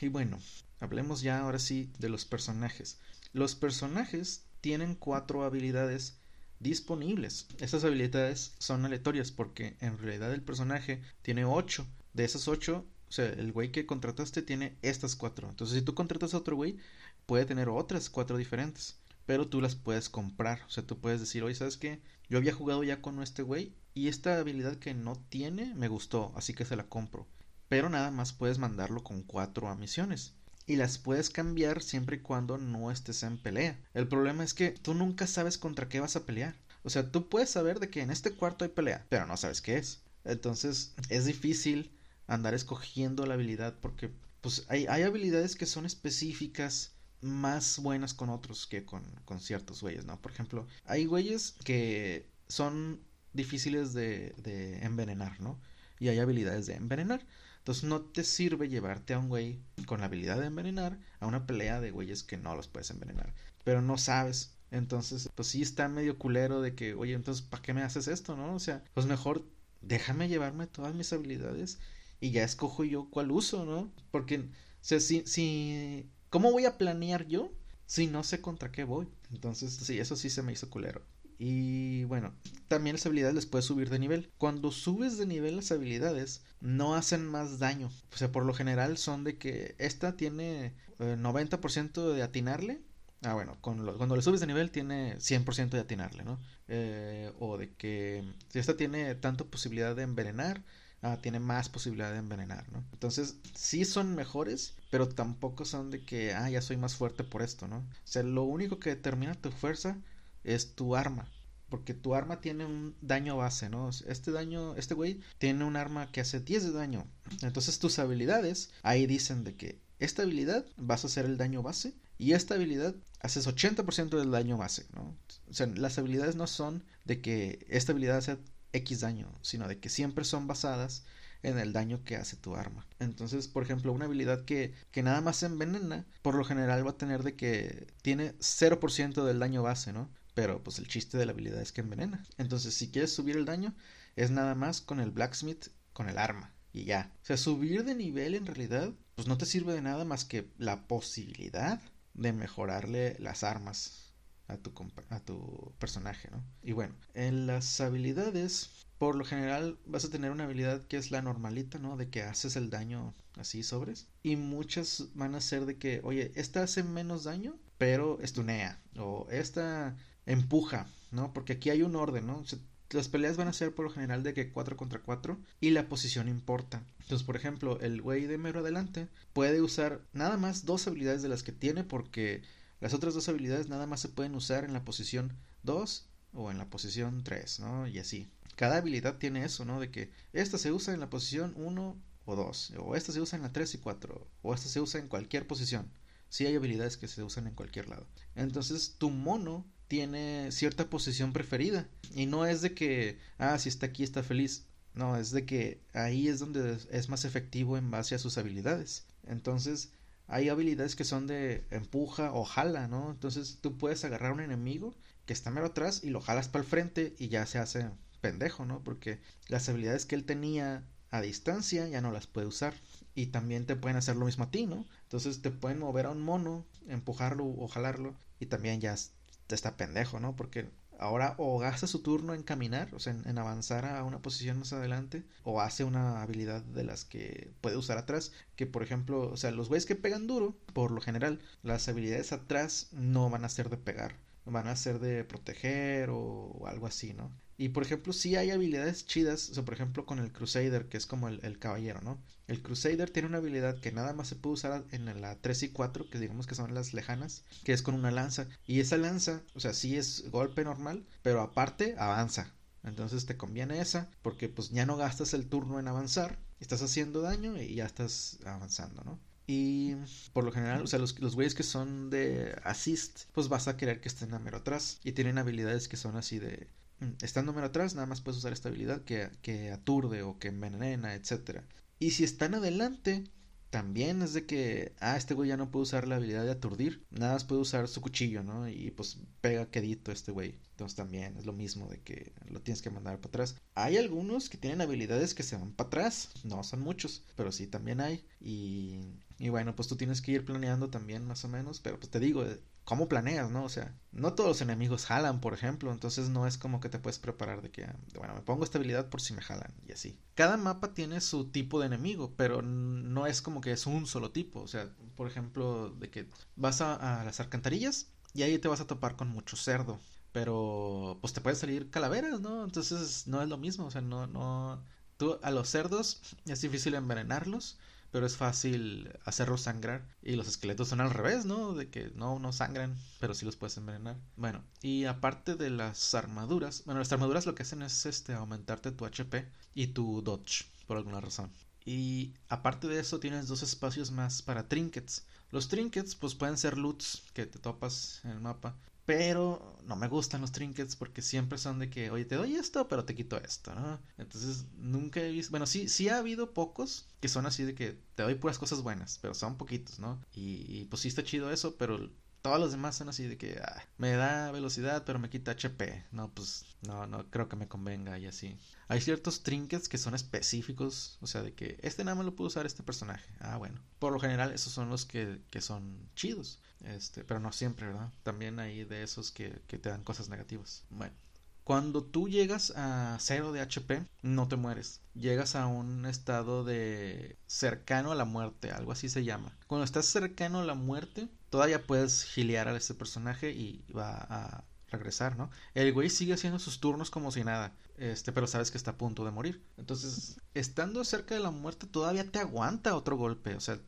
Y bueno, Hablemos ya ahora sí de los personajes. Los personajes tienen cuatro habilidades disponibles. Estas habilidades son aleatorias porque en realidad el personaje tiene ocho. De esas ocho, o sea, el güey que contrataste tiene estas cuatro. Entonces, si tú contratas a otro güey, puede tener otras cuatro diferentes. Pero tú las puedes comprar. O sea, tú puedes decir, oye, ¿sabes qué? Yo había jugado ya con este güey y esta habilidad que no tiene me gustó, así que se la compro. Pero nada más puedes mandarlo con cuatro a misiones y las puedes cambiar siempre y cuando no estés en pelea. El problema es que tú nunca sabes contra qué vas a pelear. O sea, tú puedes saber de que en este cuarto hay pelea, pero no sabes qué es. Entonces es difícil andar escogiendo la habilidad porque pues hay, hay habilidades que son específicas más buenas con otros que con, con ciertos güeyes, ¿no? Por ejemplo, hay güeyes que son difíciles de, de envenenar, ¿no? Y hay habilidades de envenenar. Entonces no te sirve llevarte a un güey con la habilidad de envenenar a una pelea de güeyes que no los puedes envenenar. Pero no sabes. Entonces, pues sí está medio culero de que, oye, entonces, ¿para qué me haces esto, no? O sea, pues mejor déjame llevarme todas mis habilidades y ya escojo yo cuál uso, ¿no? Porque, o sea, si, si, ¿cómo voy a planear yo si no sé contra qué voy? Entonces, sí, eso sí se me hizo culero. Y bueno, también las habilidades les puedes subir de nivel. Cuando subes de nivel las habilidades, no hacen más daño. O sea, por lo general son de que esta tiene 90% eh, de atinarle. Ah, bueno, cuando le subes de nivel tiene 100% de atinarle, ¿no? Eh, o de que si esta tiene tanto posibilidad de envenenar, ah, tiene más posibilidad de envenenar, ¿no? Entonces, sí son mejores, pero tampoco son de que, ah, ya soy más fuerte por esto, ¿no? O sea, lo único que determina tu fuerza es tu arma. Porque tu arma tiene un daño base, ¿no? Este daño, este güey tiene un arma que hace 10 de daño. Entonces tus habilidades ahí dicen de que esta habilidad vas a hacer el daño base y esta habilidad haces 80% del daño base, ¿no? O sea, las habilidades no son de que esta habilidad hace X daño, sino de que siempre son basadas en el daño que hace tu arma. Entonces, por ejemplo, una habilidad que, que nada más envenena, por lo general va a tener de que tiene 0% del daño base, ¿no? Pero pues el chiste de la habilidad es que envenena. Entonces, si quieres subir el daño, es nada más con el blacksmith, con el arma. Y ya. O sea, subir de nivel en realidad, pues no te sirve de nada más que la posibilidad de mejorarle las armas a tu, a tu personaje, ¿no? Y bueno, en las habilidades, por lo general vas a tener una habilidad que es la normalita, ¿no? De que haces el daño así sobres. Y muchas van a ser de que, oye, esta hace menos daño, pero estunea. O esta empuja, ¿no? Porque aquí hay un orden, ¿no? las peleas van a ser por lo general de que 4 contra 4 y la posición importa. Entonces, por ejemplo, el güey de mero adelante puede usar nada más dos habilidades de las que tiene porque las otras dos habilidades nada más se pueden usar en la posición 2 o en la posición 3, ¿no? Y así. Cada habilidad tiene eso, ¿no? De que esta se usa en la posición 1 o 2, o esta se usa en la 3 y 4, o esta se usa en cualquier posición. Sí hay habilidades que se usan en cualquier lado. Entonces tu mono tiene cierta posición preferida. Y no es de que, ah, si está aquí está feliz. No, es de que ahí es donde es más efectivo en base a sus habilidades. Entonces, hay habilidades que son de empuja o jala, ¿no? Entonces tú puedes agarrar a un enemigo que está mero atrás y lo jalas para el frente y ya se hace pendejo, ¿no? Porque las habilidades que él tenía a distancia ya no las puede usar. Y también te pueden hacer lo mismo a ti, ¿no? Entonces te pueden mover a un mono, empujarlo o jalarlo y también ya está pendejo, ¿no? Porque ahora o gasta su turno en caminar, o sea, en, avanzar a una posición más adelante, o hace una habilidad de las que puede usar atrás, que por ejemplo, o sea, los güeyes que pegan duro, por lo general, las habilidades atrás no van a ser de pegar, van a ser de proteger o algo así, ¿no? Y por ejemplo, sí hay habilidades chidas, o sea, por ejemplo, con el Crusader, que es como el, caballero, ¿no? El Crusader tiene una habilidad que nada más se puede usar en la 3 y 4, que digamos que son las lejanas, que es con una lanza. Y esa lanza, o sea, sí es golpe normal, pero aparte avanza. Entonces te conviene esa, porque pues ya no gastas el turno en avanzar, estás haciendo daño y ya estás avanzando, ¿no? Y por lo general, o sea, los, los güeyes que son de assist, pues vas a querer que estén a mero atrás. Y tienen habilidades que son así de estando mero atrás, nada más puedes usar esta habilidad que, que aturde o que envenena, etc. Y si están adelante, también es de que, ah, este güey ya no puede usar la habilidad de aturdir, nada más puede usar su cuchillo, ¿no? Y pues pega quedito este güey. Entonces también es lo mismo de que lo tienes que mandar para atrás. Hay algunos que tienen habilidades que se van para atrás, no son muchos, pero sí también hay. Y, y bueno, pues tú tienes que ir planeando también más o menos, pero pues te digo, cómo planeas, ¿no? O sea, no todos los enemigos jalan, por ejemplo, entonces no es como que te puedes preparar de que, bueno, me pongo estabilidad por si me jalan y así. Cada mapa tiene su tipo de enemigo, pero no es como que es un solo tipo, o sea, por ejemplo, de que vas a, las alcantarillas y ahí te vas a topar con mucho cerdo, pero pues te pueden salir calaveras, ¿no? Entonces no es lo mismo, o sea, no, no, tú a los cerdos es difícil envenenarlos pero es fácil hacerlos sangrar. Y los esqueletos son al revés, ¿no? De que no, no sangran, pero sí los puedes envenenar. Bueno, y aparte de las armaduras, bueno, las armaduras lo que hacen es este aumentarte tu HP y tu dodge, por alguna razón. Y aparte de eso tienes dos espacios más para trinkets. Los trinkets pues pueden ser loots que te topas en el mapa pero no me gustan los trinkets porque siempre son de que, oye, te doy esto, pero te quito esto, ¿no? Entonces nunca he visto, bueno, sí, sí ha habido pocos que son así de que te doy puras cosas buenas, pero son poquitos, ¿no? Y, pues sí está chido eso, pero todos los demás son así de que ah, me da velocidad, pero me quita HP. No, pues no, no creo que me convenga y así. Hay ciertos trinkets que son específicos, o sea, de que este nada más lo puedo usar este personaje. Ah, bueno. Por lo general, esos son los que, que son chidos. Este, pero no siempre, ¿verdad? También hay de esos que, te dan cosas negativas. Bueno, Cuando tú llegas a cero de HP, no te mueres. Llegas a un estado de cercano a la muerte, algo así se llama. Cuando estás cercano a la muerte, todavía puedes gilear a este personaje y va a regresar, ¿no? El güey sigue haciendo sus turnos como si nada, este, pero sabes que está a punto de morir. Entonces, estando cerca de la muerte, todavía te aguanta otro golpe. O sea,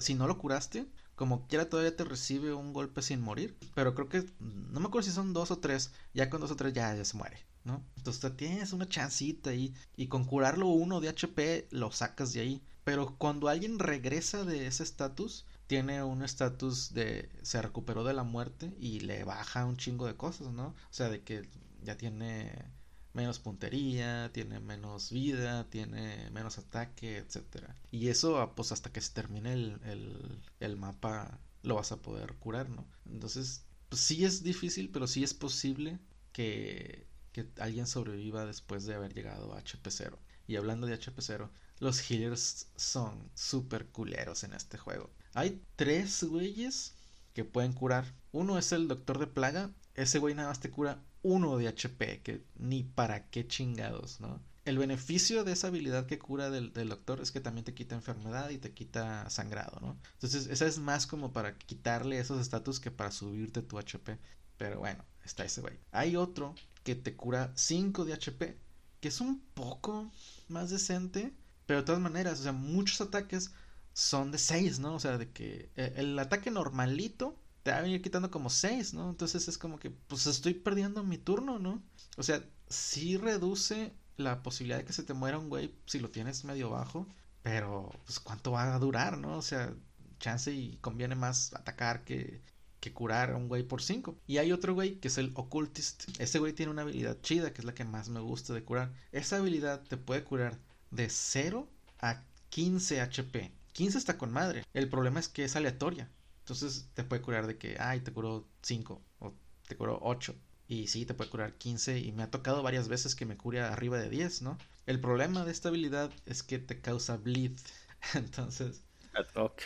si no lo curaste, como quiera todavía te recibe un golpe sin morir. Pero creo que, no me acuerdo si son dos o tres, ya con dos o tres ya, se muere, ¿no? Entonces tienes una chancita ahí y con curarlo uno de HP lo sacas de ahí. Pero cuando alguien regresa de ese estatus, tiene un estatus de se recuperó de la muerte y le baja un chingo de cosas, ¿no? O sea, de que ya tiene menos puntería, tiene menos vida, tiene menos ataque, etcétera. Y eso, ah, pues hasta que se termine el, el, mapa, lo vas a poder curar, ¿no? Entonces, pues sí es difícil, pero sí es posible que, que alguien sobreviva después de haber llegado a HP 0. Y hablando de HP 0, los healers son súper culeros en este juego. Hay tres güeyes que pueden curar. Uno es el doctor de plaga. Ese güey nada más te cura uno de HP, que ni para qué chingados, ¿no? El beneficio de esa habilidad que cura del, doctor es que también te quita enfermedad y te quita sangrado, ¿no? Entonces, esa es más como para quitarle esos estatus que para subirte tu HP. Pero bueno, está ese güey. Hay otro que te cura 5 de HP, que es un poco más decente, pero de todas maneras, o sea, muchos ataques son de 6, ¿no? O sea, de que eh, el ataque normalito te va a venir quitando como 6, ¿no? Entonces es como que, pues estoy perdiendo mi turno, ¿no? O sea, sí reduce la posibilidad de que se te muera un güey si lo tienes medio bajo, pero pues cuánto va a durar, ¿no? O sea, chance y conviene más atacar que, que curar a un güey por 5. Y hay otro güey que es el Occultist. Ese güey tiene una habilidad chida, que es la que más me gusta de curar. Esa habilidad te puede curar de 0 a 15 HP. 15 está con madre. El problema es que es aleatoria. Entonces te puede curar de que, ay, te curó 5 o te curó 8. Y sí, te puede curar 15 y me ha tocado varias veces que me cure arriba de 10, ¿no? El problema de esta habilidad es que te causa bleed. [LAUGHS] Entonces... Ok.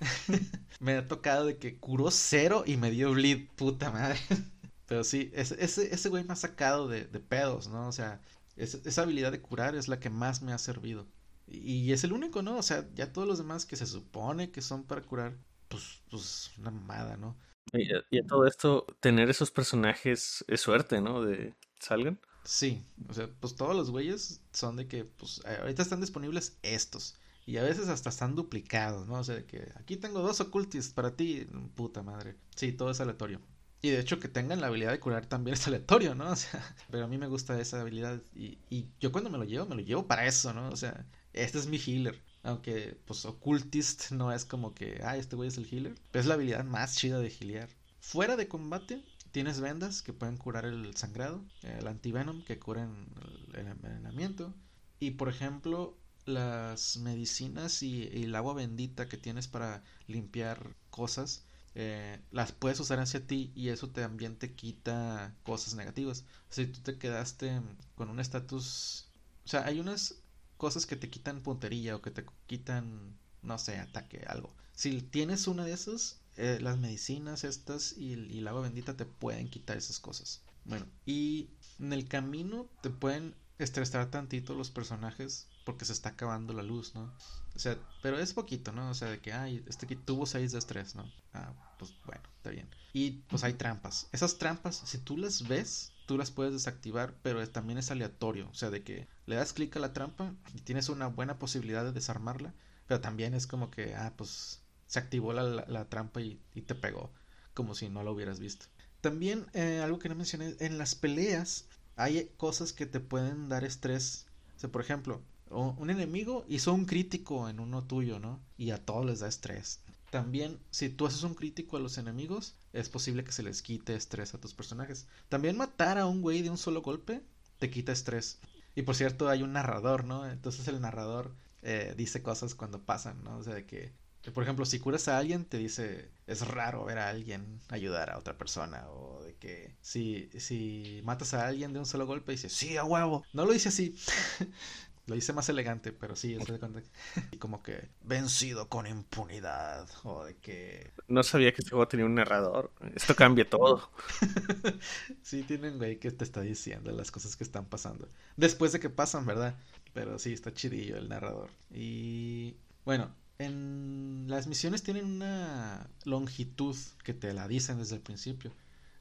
[LAUGHS] me ha tocado de que curó 0 y me dio bleed, puta madre. [LAUGHS] Pero sí, ese, ese, güey me ha sacado de, pedos, ¿no? O sea, esa habilidad de curar es la que más me ha servido. Y es el único, ¿no? O sea, ya todos los demás que se supone que son para curar, pues, pues una mamada, ¿no? Y, y a todo esto, tener esos personajes es suerte, ¿no? De salgan. Sí, o sea, pues todos los güeyes son de que, pues, ahorita están disponibles estos. Y a veces hasta están duplicados, ¿no? O sea, de que aquí tengo dos ocultis para ti, puta madre. Sí, todo es aleatorio. Y de hecho que tengan la habilidad de curar también es aleatorio, ¿no? [LAUGHS] O sea, pero a mí me gusta esa habilidad. Y, y yo cuando me lo llevo, me lo llevo para eso, ¿no? O sea, este es mi healer. Aunque, pues, Occultist no es como que, ah, este güey es el healer. Es la habilidad más chida de healear. Fuera de combate, tienes vendas que pueden curar el sangrado. El antivenom que curan el envenenamiento. Y, por ejemplo, las medicinas y, el agua bendita que tienes para limpiar cosas. Eh, las puedes usar hacia ti y eso también te quita cosas negativas. Si tú te quedaste con un estatus... O sea, hay unas cosas que te quitan puntería o que te quitan, no sé, ataque, algo. Si tienes una de esas, eh, las medicinas estas y, y el agua bendita te pueden quitar esas cosas. Bueno, y en el camino te pueden estresar tantito los personajes porque se está acabando la luz, ¿no? O sea, pero es poquito, ¿no? O sea, de que, ay, este que tuvo 6 de estrés, ¿no? Ah, pues bueno, está bien. Y pues hay trampas. Esas trampas, si tú las ves, tú las puedes desactivar, pero también es aleatorio. O sea, de que le das clic a la trampa y tienes una buena posibilidad de desarmarla, pero también es como que, ah, pues se activó la, trampa y, te pegó, como si no lo hubieras visto. También eh, algo que no mencioné, en las peleas hay cosas que te pueden dar estrés. O sea, por ejemplo, un enemigo hizo un crítico en uno tuyo, ¿no? Y a todos les da estrés. También, si tú haces un crítico a los enemigos, es posible que se les quite estrés a tus personajes. También matar a un güey de un solo golpe te quita estrés. Y por cierto, hay un narrador, ¿no? Entonces el narrador eh, dice cosas cuando pasan, ¿no? O sea, de que, por ejemplo, si curas a alguien, te dice, es raro ver a alguien ayudar a otra persona. O de que si, si matas a alguien de un solo golpe, dice, sí, a huevo. No lo dice así. [LAUGHS] Lo hice más elegante, pero sí, es de cuenta. [LAUGHS] Y como que vencido con impunidad. O de que. No sabía que este juego tenía un narrador. Esto cambia todo. [LAUGHS] sí, tienen güey que te está diciendo las cosas que están pasando. Después de que pasan, ¿verdad? Pero sí, está chidillo el narrador. Y. Bueno, en las misiones tienen una longitud que te la dicen desde el principio.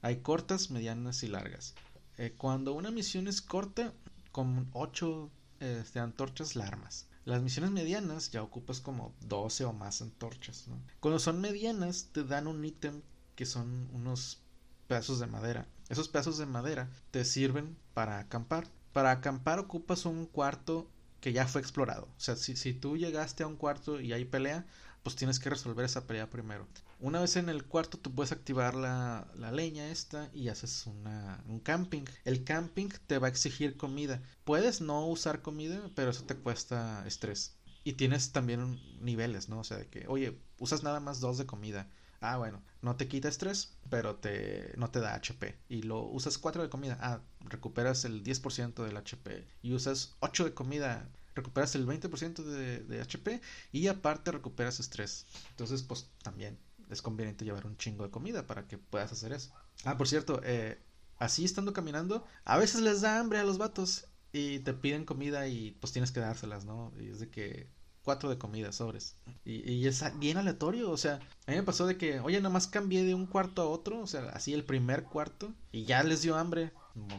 Hay cortas, medianas y largas. Eh, cuando una misión es corta, con 8 este, antorchas la armas. Las misiones medianas ya ocupas como 12 o más antorchas. Cuando son medianas te dan un ítem que son unos pedazos de madera. Esos pedazos de madera te sirven para acampar. Para acampar ocupas un cuarto que ya fue explorado. O sea, si, si tú llegaste a un cuarto y hay pelea, pues tienes que resolver esa pelea primero. Una vez en el cuarto tú puedes activar la, leña esta y haces una, un camping. El camping te va a exigir comida. Puedes no usar comida, pero eso te cuesta estrés. Y tienes también niveles, ¿no? O sea, de que, oye, usas nada más dos de comida. Ah, bueno, no te quita estrés, pero te, no te da HP. Y lo usas cuatro de comida. Ah, recuperas el 10% del HP. Y usas 8 de comida recuperas el 20% de, de, HP y aparte recuperas estrés. Entonces, pues también es conveniente llevar un chingo de comida para que puedas hacer eso. Ah, por cierto, eh, así estando caminando, a veces les da hambre a los vatos y te piden comida y pues tienes que dárselas, ¿no? Y es de que cuatro de comida, sobres. Y, y, es bien aleatorio, o sea, a mí me pasó de que, oye, nada más cambié de un cuarto a otro, o sea, así el primer cuarto, y ya les dio hambre.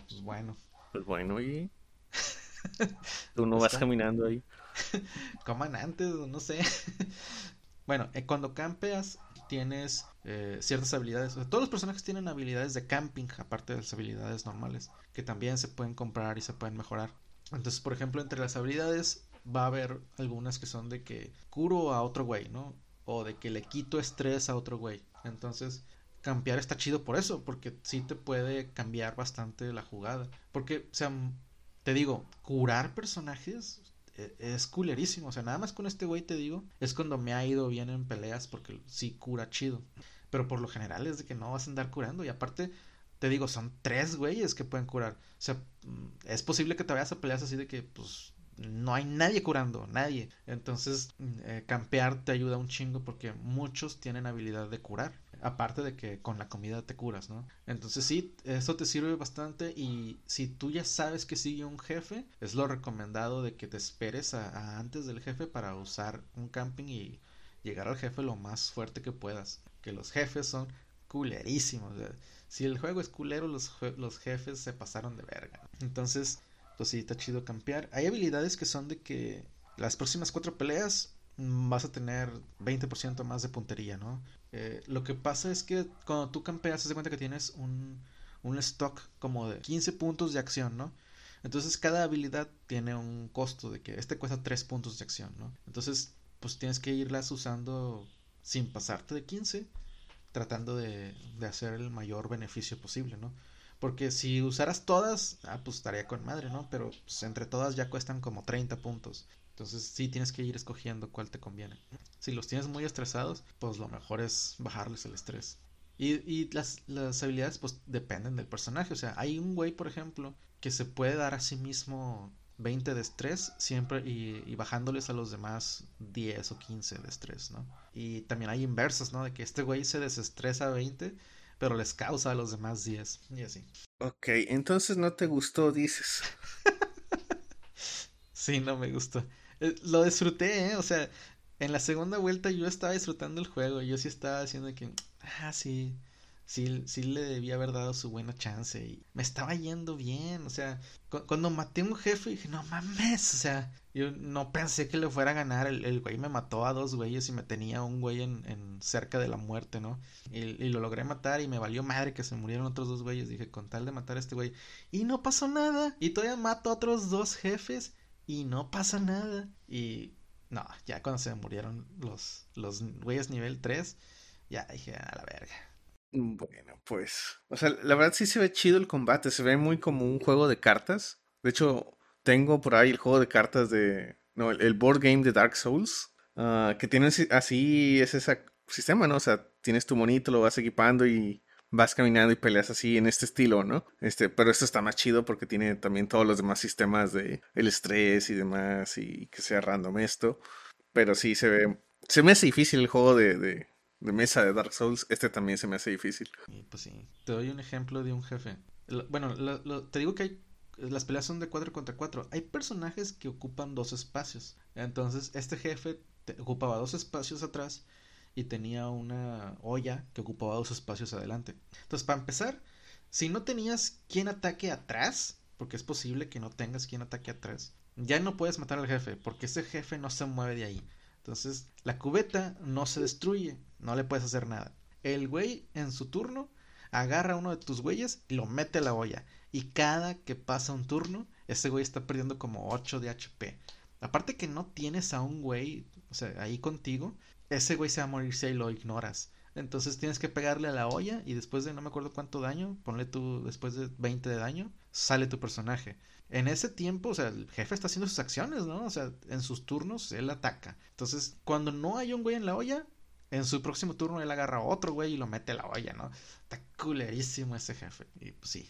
pues bueno. Pues bueno, y... [LAUGHS] Tú no vas caminando ahí. [LAUGHS] Coman antes, no sé. [LAUGHS] bueno, eh, cuando campeas, tienes eh, ciertas habilidades. todos los personajes tienen habilidades de camping, aparte de las habilidades normales, que también se pueden comprar y se pueden mejorar. Entonces, por ejemplo, entre las habilidades va a haber algunas que son de que curo a otro güey, ¿no? O de que le quito estrés a otro güey. Entonces, campear está chido por eso, porque sí te puede cambiar bastante la jugada. Porque, o sea, te digo, curar personajes es culerísimo. O sea, nada más con este güey te digo, es cuando me ha ido bien en peleas porque sí cura chido. Pero por lo general es de que no vas a andar curando. Y aparte, te digo, son tres güeyes que pueden curar. O sea, mm, es posible que te vayas a peleas así de que, pues, no hay nadie curando, nadie. Entonces, mm, eh, campear te ayuda un chingo porque muchos tienen habilidad de curar. Aparte de que con la comida te curas, ¿no? Entonces sí, eso te sirve bastante y si tú ya sabes que sigue un jefe, es lo recomendado de que te esperes a, antes del jefe para usar un camping y llegar al jefe lo más fuerte que puedas. Que los jefes son culerísimos. si el juego es culero, los, los jefes se pasaron de verga. Entonces, pues sí, está chido campear. Hay habilidades que son de que las próximas cuatro peleas vas a tener 20% más de puntería, ¿no? Eh, lo que pasa es que cuando tú campeas, te das cuenta que tienes un, un stock como de 15 puntos de acción, ¿no? Entonces cada habilidad tiene un costo de que este cuesta 3 puntos de acción, ¿no? Entonces, pues tienes que irlas usando sin pasarte de 15, tratando de, de hacer el mayor beneficio posible, ¿no? Porque si usaras todas, ah, pues estaría con madre, ¿no? Pero pues, entre todas ya cuestan como 30 puntos. Entonces sí tienes que ir escogiendo cuál te conviene. Si los tienes muy estresados, pues lo mejor es bajarles el estrés. Y, y las, las, habilidades pues dependen del personaje. O sea, hay un güey, por ejemplo, que se puede dar a sí mismo 20 de estrés siempre y, y, bajándoles a los demás 10 o 15 de estrés, ¿no? Y también hay inversas, ¿no? De que este güey se desestresa 20, pero les causa a los demás 10 y así. Ok, entonces no te gustó, dices. [LAUGHS] sí, no me gustó. Eh, lo disfruté, ¿eh? O sea, en la segunda vuelta yo estaba disfrutando el juego. Yo sí estaba haciendo que, ah, sí, sí, sí le debía haber dado su buena chance. Y me estaba yendo bien. O sea, cuando maté a un jefe dije, no mames. O sea, yo no pensé que le fuera a ganar. El, güey me mató a dos güeyes y me tenía un güey en, en cerca de la muerte, ¿no? Y, y, lo logré matar y me valió madre que se murieron otros dos güeyes. Dije, con tal de matar a este güey. Y no pasó nada. Y todavía mato a otros dos jefes y no pasa nada. Y no, ya cuando se murieron los, los güeyes nivel 3, ya dije, a la verga. Bueno, pues, o sea, la verdad sí se ve chido el combate, se ve muy como un juego de cartas. De hecho, tengo por ahí el juego de cartas de, no, el, board game de Dark Souls, uh, que tiene así, es ese sistema, ¿no? O sea, tienes tu monito, lo vas equipando y vas caminando y peleas así en este estilo, ¿no? Este, pero esto está más chido porque tiene también todos los demás sistemas de el estrés y demás y que sea random esto. Pero sí se ve, se me hace difícil el juego de, mesa de Dark Souls. Este también se me hace difícil. pues sí, te doy un ejemplo de un jefe. Bueno, te digo que hay las peleas son de 4 contra 4. Hay personajes que ocupan dos espacios. Entonces, este jefe ocupaba dos espacios atrás y tenía una olla que ocupaba dos espacios adelante. Entonces, para empezar, si no tenías quien ataque atrás, porque es posible que no tengas quien ataque atrás, ya no puedes matar al jefe, porque ese jefe no se mueve de ahí. Entonces, la cubeta no se destruye, no le puedes hacer nada. El güey en su turno agarra uno de tus güeyes y lo mete a la olla. Y cada que pasa un turno, ese güey está perdiendo como 8 de HP. Aparte que no tienes a un güey, o sea, ahí contigo, ese güey se va a morir si ahí lo ignoras. Entonces tienes que pegarle a la olla y después de no me acuerdo cuánto daño, ponle tú después de 20 de daño, sale tu personaje. En ese tiempo, o sea, el jefe está haciendo sus acciones, ¿no? O sea, en sus turnos él ataca. Entonces, cuando no hay un güey en la olla, en su próximo turno él agarra a otro güey y lo mete a la olla, ¿no? Está culerísimo ese jefe. Y pues sí,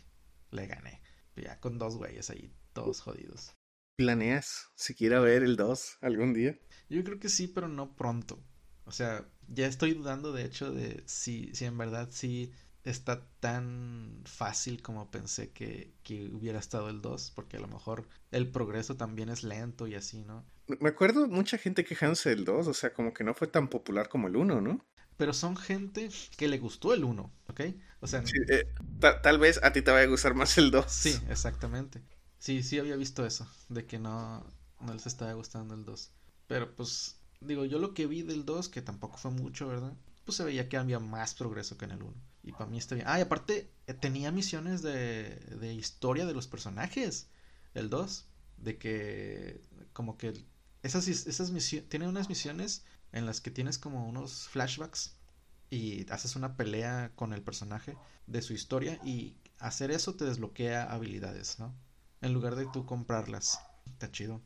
le gané. Ya con dos güeyes ahí, todos jodidos. ¿Planeas siquiera ver el 2 algún día? Yo creo que sí, pero no pronto. O sea, ya estoy dudando de hecho de si, si en verdad sí está tan fácil como pensé que, que hubiera estado el 2, porque a lo mejor el progreso también es lento y así, ¿no? Me acuerdo mucha gente quejándose del 2, o sea, como que no fue tan popular como el 1, ¿no? pero son gente que le gustó el 1, ¿ok? O sea, eh, tal vez a ti te vaya a gustar más el 2. Sí, exactamente. Sí, sí había visto eso, de que no, no les estaba gustando el 2. Pero pues, digo, yo lo que vi del 2, que tampoco fue mucho, ¿verdad? Pues se veía que había más progreso que en el 1. Y para mí está bien. Ah, y aparte, eh, tenía misiones de, de historia de los personajes, el 2. De que, como que esas, esas misiones, tiene unas misiones en las que tienes como unos flashbacks y haces una pelea con el personaje de su historia y hacer eso te desbloquea habilidades, ¿no? En lugar de tú comprarlas. Está chido.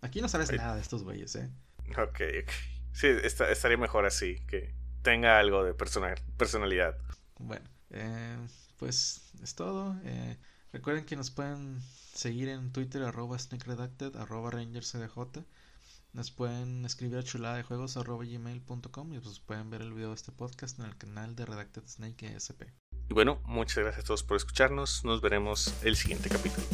Aquí no sabes nada de estos güeyes, ¿eh? Ok, ok. Sí, estaría mejor así, que tenga algo de personalidad. Bueno, eh, pues es todo. Eh, recuerden que nos pueden seguir en Twitter, arroba sneakredacted, arroba rangerscdj. Nos pueden escribir a chulada de juegos gmail.com y pues pueden ver el video de este podcast en el canal de Redacted Snake SP. Y bueno, muchas gracias a todos por escucharnos. Nos veremos el siguiente capítulo.